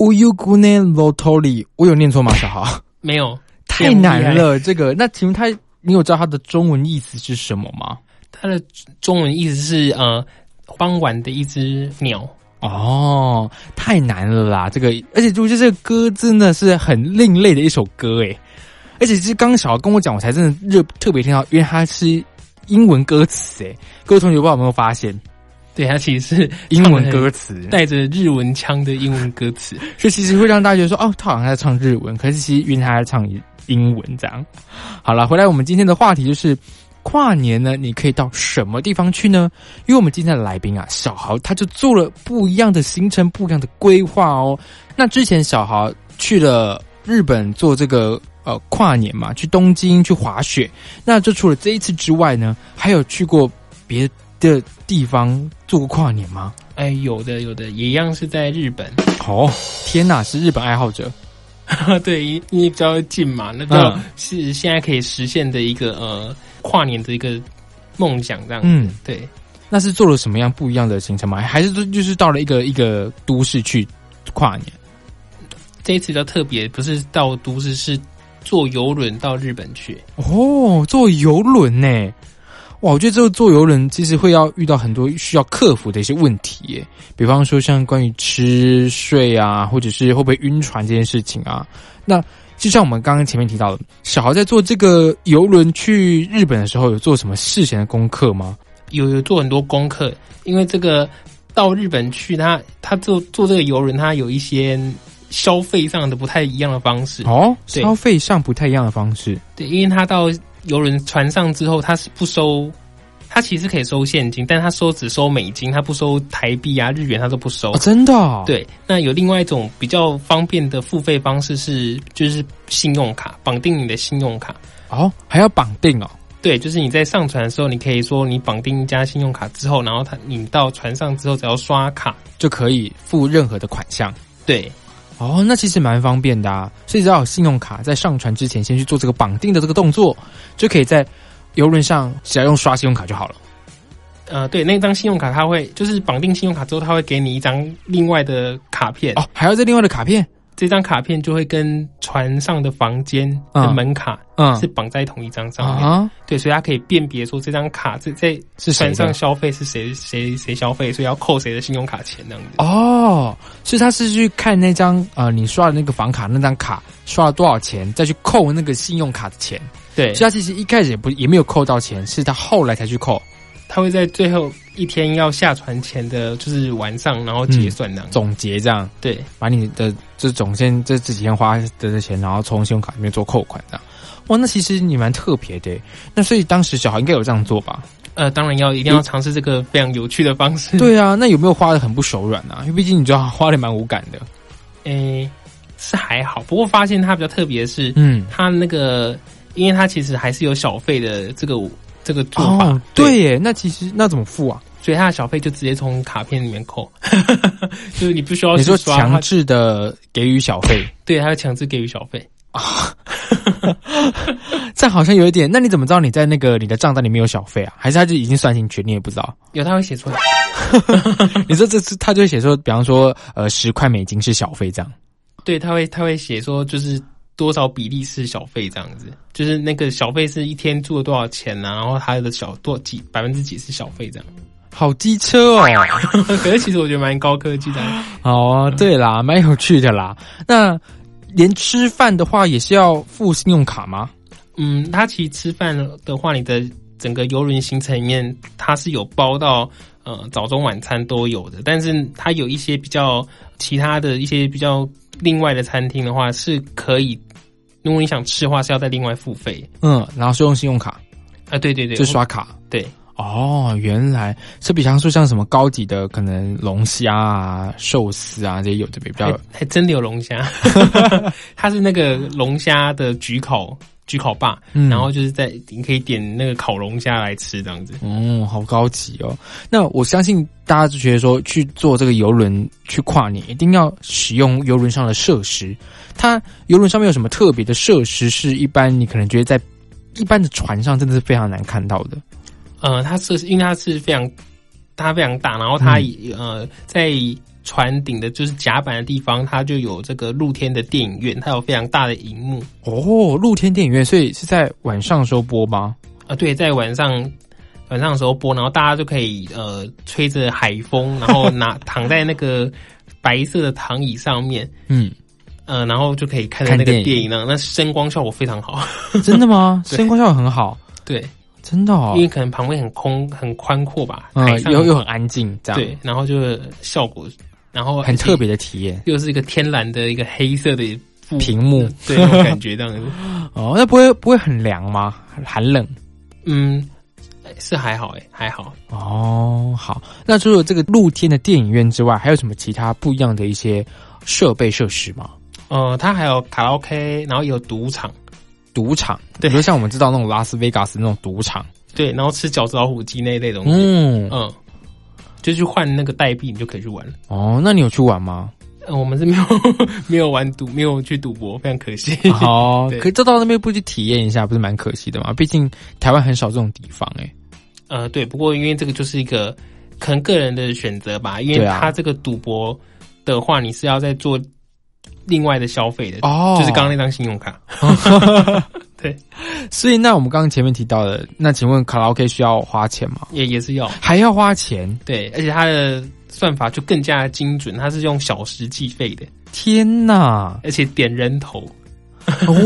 乌尤古内罗托里，我有念错吗？小豪，没有，太难了。这个，那请问他，你有知道他的中文意思是什么吗？他的中文意思是呃，傍晚的一只鸟。哦，太难了啦！这个，而且就觉得这个歌真的是很另类的一首歌诶，而且是刚小豪跟我讲，我才真的热特别听到，因为它是英文歌词诶。各位同学不知道有没有发现？对，它其实是英文歌词，带着日文腔的英文歌词，所以其实会让大家觉得说，哦，他好像在唱日文，可是其实因为他在唱英文这样。好了，回来我们今天的话题就是。跨年呢，你可以到什么地方去呢？因为我们今天的来宾啊，小豪他就做了不一样的行程，不一样的规划哦。那之前小豪去了日本做这个呃跨年嘛，去东京去滑雪。那就除了这一次之外呢，还有去过别的地方做过跨年吗？哎，有的有的，也一样是在日本。哦，天哪，是日本爱好者。对，因为比较近嘛，那个是现在可以实现的一个呃。跨年的一个梦想，这样嗯，对，那是做了什么样不一样的行程吗？还是说就是到了一个一个都市去跨年？这一次比较特别，不是到都市，是坐游轮到日本去。哦，坐游轮呢？哇，我觉得这个坐游轮其实会要遇到很多需要克服的一些问题，耶，比方说像关于吃睡啊，或者是会不会晕船这件事情啊，那。就像我们刚刚前面提到的，小豪在做这个游轮去日本的时候，有做什么事前的功课吗？有有做很多功课，因为这个到日本去，他他做坐这个游轮，他有一些消费上的不太一样的方式哦，消费上不太一样的方式。对，因为他到游轮船上之后，他是不收。他其实可以收现金，但他收只收美金，他不收台币啊、日元，他都不收。真的？对。那有另外一种比较方便的付费方式是，就是信用卡绑定你的信用卡。哦，还要绑定哦？对，就是你在上船的时候，你可以说你绑定一家信用卡之后，然后他你到船上之后，只要刷卡就可以付任何的款项。对。哦，那其实蛮方便的啊。所以只要有信用卡，在上传之前先去做这个绑定的这个动作，就可以在。游轮上只要用刷信用卡就好了。呃，对，那张信用卡它会就是绑定信用卡之后，它会给你一张另外的卡片哦，还要再另外的卡片。这张卡片就会跟船上的房间的门卡嗯是绑在同一张上面。对，所以它可以辨别说这张卡在在是船上消费是谁谁谁消费，所以要扣谁的信用卡钱那样子。哦，所以他是去看那张呃你刷的那个房卡那张卡刷了多少钱，再去扣那个信用卡的钱。对，所以他其实一开始也不也没有扣到钱，是他后来才去扣。他会在最后一天要下船前的，就是晚上，然后结算这样总结这样。对，把你的这总先这这几天花的这钱，然后从信用卡里面做扣款这样。哇，那其实你蛮特别的。那所以当时小孩应该有这样做吧？呃，当然要一定要尝试这个非常有趣的方式。对 啊，那有没有花的很不手软啊？因为毕竟你知道花的蛮无感的。诶，是还好，不过发现它比较特别的是，嗯，它那个。因为它其实还是有小费的这个这个做法，对耶。那其实那怎么付啊？所以他的小费就直接从卡片里面扣，就是你不需要你说强制的给予小费，对，他要强制给予小费啊。这好像有一点。那你怎么知道你在那个你的账单里面有小费啊？还是他就已经算进去，你也不知道？有，他会写出来。你说这次他就会写说，比方说呃十块美金是小费这样。对，他会他会写说就是。多少比例是小费这样子？就是那个小费是一天住了多少钱呢？然后他的小多几百分之几是小费这样？好机车哦！可是其实我觉得蛮高科技的。哦，对啦，蛮有趣的啦。那连吃饭的话也是要付信用卡吗？嗯，他其实吃饭的话，你的整个游轮行程里面，它是有包到呃早中晚餐都有的，但是它有一些比较其他的一些比较另外的餐厅的话是可以。如果你想吃的话，是要再另外付费。嗯，然后是用信用卡啊？对对对，就刷卡。对哦，原来是比方说像什么高级的，可能龙虾啊、寿司啊这些有的比较，还真的有龙虾。它是那个龙虾的焗烤焗烤霸，然后就是在你可以点那个烤龙虾来吃这样子。哦，好高级哦。那我相信大家就觉得说去坐这个游轮去跨年，一定要使用游轮上的设施。它游轮上面有什么特别的设施？是一般你可能觉得在一般的船上真的是非常难看到的。呃，它设施因为它是非常它非常大，然后它呃在船顶的就是甲板的地方，它就有这个露天的电影院，它有非常大的荧幕哦，露天电影院，所以是在晚上的时候播吗？啊。对，在晚上晚上的时候播，然后大家就可以呃吹着海风，然后拿躺在那个白色的躺椅上面，嗯，呃，然后就可以看到那个电影电影呢。那声光效果非常好，真的吗？声光效果很好，对，真的哦因。为可能旁边很空很宽阔吧，嗯又又很安静，这样对，然后就是效果，然后很特别，的体验。又是一个天然的一个黑色的屏幕对，感觉这样子。哦，那不会不会很凉吗？很寒冷？嗯，是还好哎，还好。哦，好。那除了这个露天的电影院之外，还有什么其他不一样的一些设备设施吗？呃，它还有卡拉 OK，然后也有赌场，赌场，对比如像我们知道那种拉斯维加斯那种赌场，对，然后吃饺子老虎机那一类东西，嗯，嗯，就去换那个代币，你就可以去玩了。哦，那你有去玩吗？呃我们是没有 没有玩赌，没有去赌博，非常可惜。哦，对可这到那边不去体验一下，不是蛮可惜的吗？毕竟台湾很少这种地方、欸，呃，对，不过因为这个就是一个可能个人的选择吧，因为他这个赌博的话，你是要在做另外的消费的，哦就是刚刚那张信用卡。对所以那我们刚刚前面提到的，那请问卡拉 OK 需要花钱吗？也也是要还要花钱？对，而且它的算法就更加精准，它是用小时计费的，天哪！而且点人头，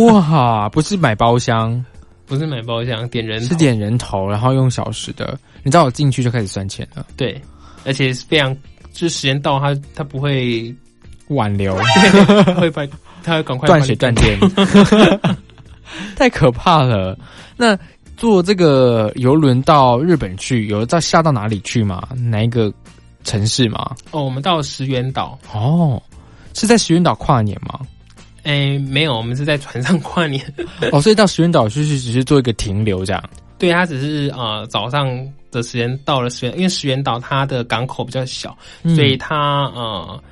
哇，不是买包厢，不是买包厢，点人头是点人头，然后用小时的。你知道我进去就开始算钱了，对，而且是非常，就是时间到它它不会挽留它 会把它会赶快断水断电，太可怕了。那坐这个游轮到日本去，有到下到哪里去吗？哪一个城市吗？哦。我们到石原岛，哦，是在石原岛跨年吗？哎，没有，我们是在船上跨年。哦，所以到石原岛就是只是做一个停留这样。对，它只是呃早上的时间到了石原，因为石原岛它的港口比较小，嗯所以它呃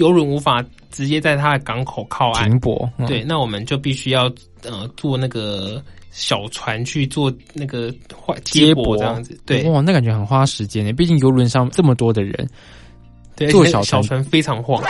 游轮无法直接在它的港口靠岸。停泊，嗯对，那我们就必须要呃坐那个小船去做那个换接驳这样子。对哇，那感觉很花时间呢。毕竟游轮上这么多的人，坐小船小船非常晃，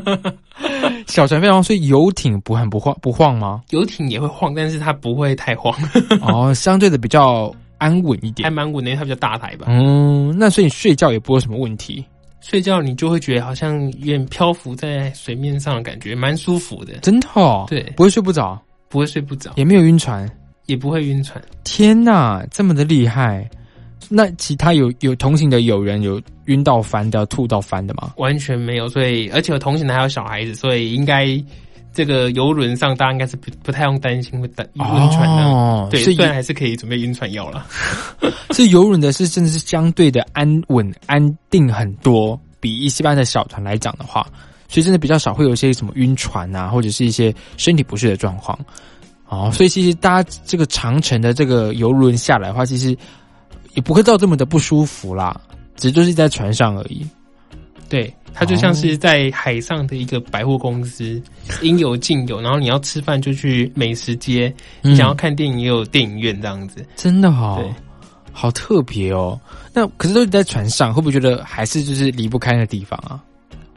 小船非常，所以游艇不很不晃不晃吗？游艇也会晃，但是它不会太晃，哦，相对的比较安稳一点还。蛮稳的，因为它比较大台吧。嗯，那所以你睡觉也不会有什么问题，睡觉你就会觉得好像有点漂浮在水面上的感觉，蛮舒服的，真的哦。对不会睡不着，不会睡不着，也没有晕船。也不会晕船。天哪，这么的厉害！那其他有有同行的友人有晕到翻的、吐到翻的吗？完全没有，所以而且有同行的还有小孩子，所以应该这个游轮上大家应该是不不太用担心会担晕船的。哦，对，是虽然还是可以准备晕船药了。是游轮的是真的是相对的安稳安定很多，比一般的小船来讲的话，所以真的比较少会有一些什么晕船啊，或者是一些身体不适的状况。哦，所以其实大家这个长城的这个游轮下来的话，其实也不会到这么的不舒服啦，只是就是在船上而已。对，它就像是在海上的一个百货公司，应有尽有。然后你要吃饭就去美食街，嗯你想要看电影也有电影院这样子。真的好、对好特别哦。那可是都是在船上，会不会觉得还是就是离不开那个地方啊？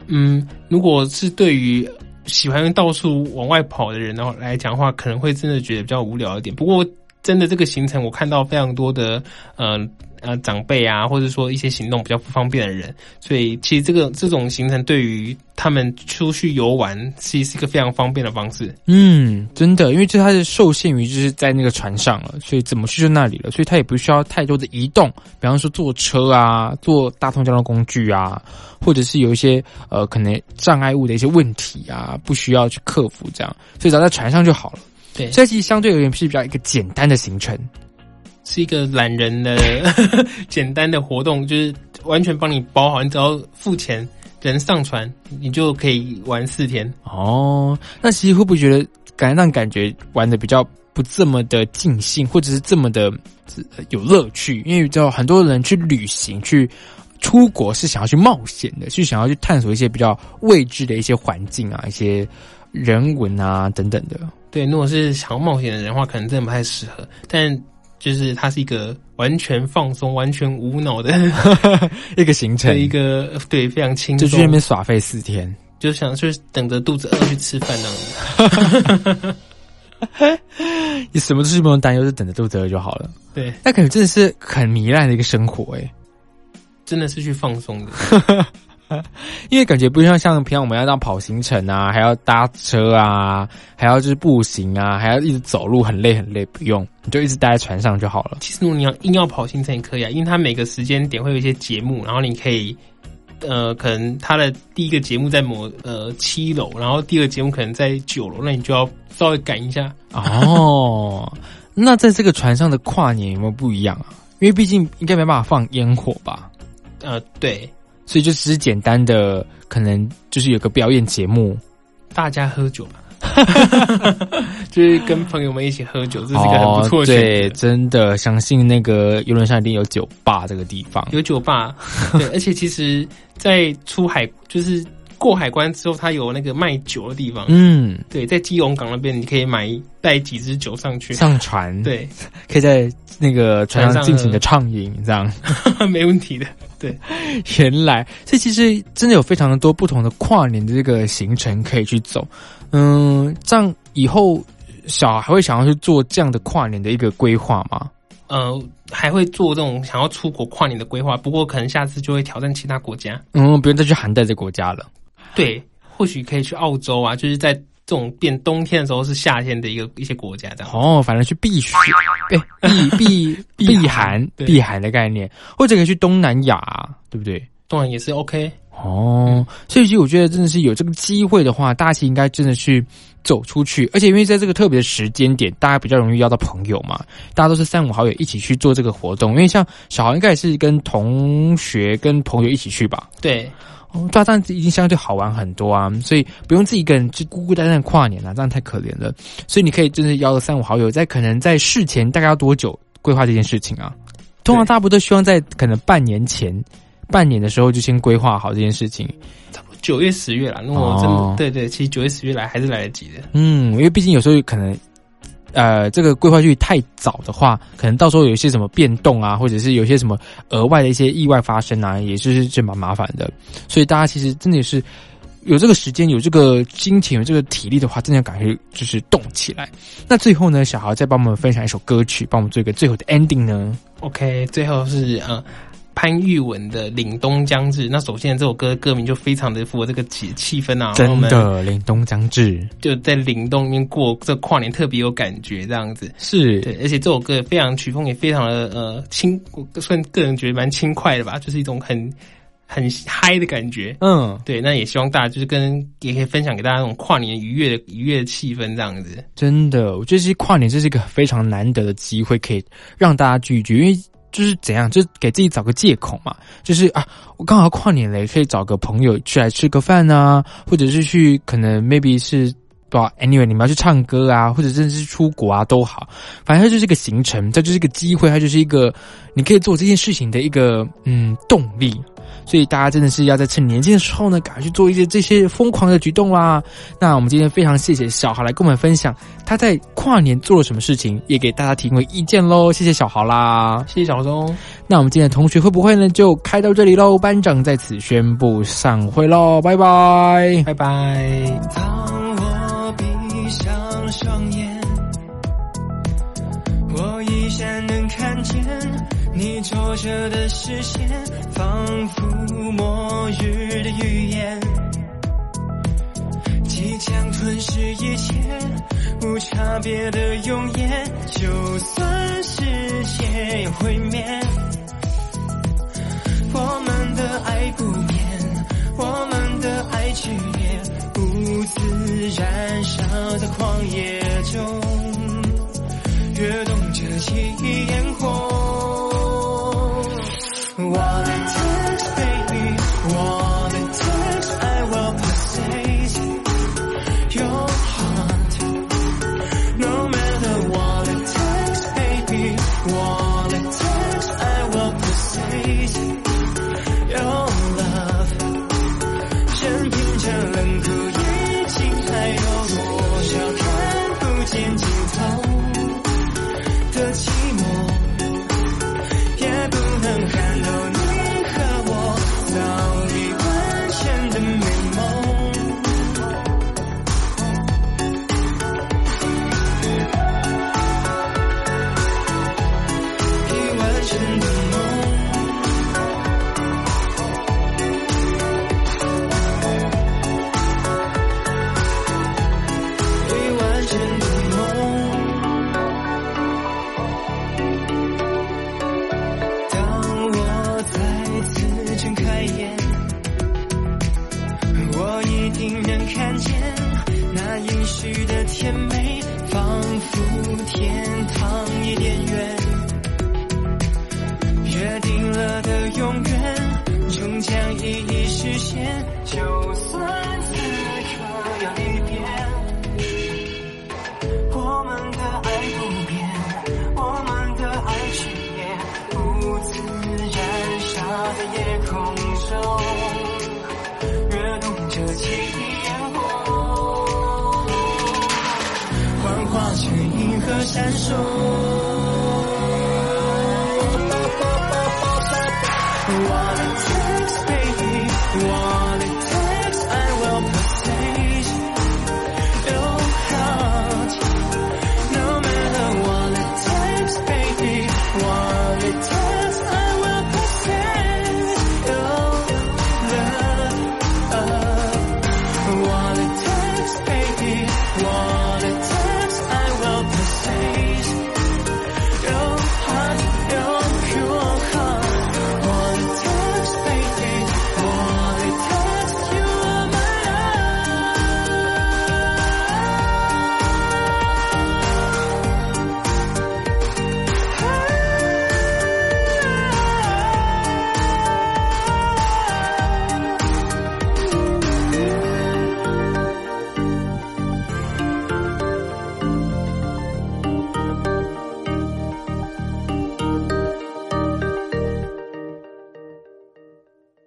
嗯，如果是对于喜欢到处往外跑的人的话来讲的话，可能会真的觉得比较无聊一点。不过，真的这个行程，我看到非常多的呃呃长辈啊，或者说一些行动比较不方便的人，所以其实这个这种行程对于他们出去游玩，其实是一个非常方便的方式。嗯，真的，因为这它是受限于就是在那个船上了，所以怎么去就那里了，所以它也不需要太多的移动，比方说坐车啊，坐大通交通工具啊，或者是有一些呃可能障碍物的一些问题啊，不需要去克服这样，所以只要在船上就好了。对所以其实相对而言是比较一个简单的行程。是一个懒人的 简单的活动，就是完全帮你包好，你只要付钱，人上船，你就可以玩四天。哦，那其实会不会觉得感让感觉玩的比较不这么的尽兴，或者是这么的呃有乐趣？因为知道很多人去旅行去。出国是想要去冒险的，去想要去探索一些比较未知的一些环境啊、一些人文啊等等的。对，如果是想要冒险的人的话，可能真的不太适合。但就是它是一个完全放松、完全无脑的 一个行程的，一个对非常轻松就去那，边耍废四天。就想就是等着肚子饿去吃饭那样子。你什么事不用担忧，就等着肚子饿就好了。对，那感觉真的是很糜烂的一个生活哎、真的是去放松的。因为感觉不像像平常我们要当跑行程啊，还要搭车啊，还要就是步行啊，还要一直走路，很累很累，不用，你就一直待在船上就好了。其实如果你要硬要跑行程也可以啊，因为它每个时间点会有一些节目，然后你可以。呃，可能它的第一个节目在某呃七楼，然后第二个节目可能在九楼，那你就要稍微赶一下。哦，那在这个船上的跨年有没有不一样啊？因为毕竟应该没办法放烟火吧，呃，对，所以就只是简单的，可能就是有个表演节目，大家喝酒吧，就是跟朋友们一起喝酒，这是一个很不错的对，真的相信那个游轮上一定有酒吧这个地方。有酒吧，对，而且其实，在出海就是过海关之后，它有那个卖酒的地方。嗯，对，在基隆港那边，你可以买带几支酒上去。上船，，对，可以在那个船上尽情的畅饮，这样。没问题的。对，原来，这其实真的有非常多不同的跨年的这个行程可以去走。嗯，这样以后小孩还会想要去做这样的跨年的一个规划吗？呃，还会做这种想要出国跨年的规划，不过可能下次就会挑战其他国家。嗯，不用再去寒带这国家了。对，或许可以去澳洲啊，就是在这种变冬天的时候是夏天的一个一些国家这样。哦，反正去避暑，对避避 避寒对避寒的概念，或者可以去东南亚，对不对？东南亚也是 OK。哦，所以其实我觉得真的是有这个机会的话，大家其实应该真的去走出去，而且因为在这个特别的时间点，大家比较容易邀到朋友嘛，大家都是三五好友一起去做这个活动。因为像小豪应该也是跟同学、跟朋友一起去吧，对，哦，对啊，这样子已经相对好玩很多啊，所以不用自己一个人去孤孤单单地跨年啊，这样太可怜了。所以你可以真的邀个三五好友，在可能在事前大概要多久规划这件事情啊？通常大家不都希望在可能半年前、半年的时候就先规划好这件事情？九月、十月啦。那我真的、哦对对，其实九月、十月来还是来得及的。嗯，因为毕竟有时候可能，呃，这个规划去太早的话，可能到时候有一些什么变动啊，或者是有一些什么额外的一些意外发生啊，也是是蛮麻烦的。所以大家其实真的是有这个时间、有这个金钱、有这个体力的话，真的要赶快就是动起来。那最后呢，小豪再帮我们分享一首歌曲，帮我们做一个最后的 ending 呢？OK，最后是呃潘玉文的《凛冬将至》。那首先这首歌歌名就非常的符合这个气气氛啊，真的，凛冬将至，就在凛冬里面过这跨年特别有感觉这样子。是对，而且这首歌也非常曲风也非常的呃轻，我算个人觉得蛮轻快的吧，就是一种很很嗨的感觉。嗯，对，那也希望大家就是跟也可以分享给大家那种跨年愉悦的愉悦的气氛这样子。真的，我觉得其实跨年这是一个非常难得的机会，可以让大家聚一聚，因为就是怎样，就给自己找个借口嘛，就是啊，我刚好跨年了，也可以找个朋友去来吃个饭啊，或者是去可能 maybe 是。不知道，anyway，你们要去唱歌啊，或者甚至是出国啊，都好，反正它就是一个行程，这就是一个机会，它就是一个你可以做这件事情的一个嗯动力。所以大家真的是要在趁年轻的时候呢，赶快去做一些这些疯狂的举动啦。那我们今天非常谢谢小豪来跟我们分享他在跨年做了什么事情，也给大家提供意见喽。谢谢小豪啦。谢谢小钟，那我们今天的同学会不会呢，就开到这里喽？班长在此宣布散会喽，拜拜。拜拜。你灼热的视线，仿佛末日的预言，即将吞噬一切，无差别的永远，就算世界要毁灭，我们的爱不变，我们的爱炽烈，不自燃烧在旷野中，跃动着记忆烟火。我的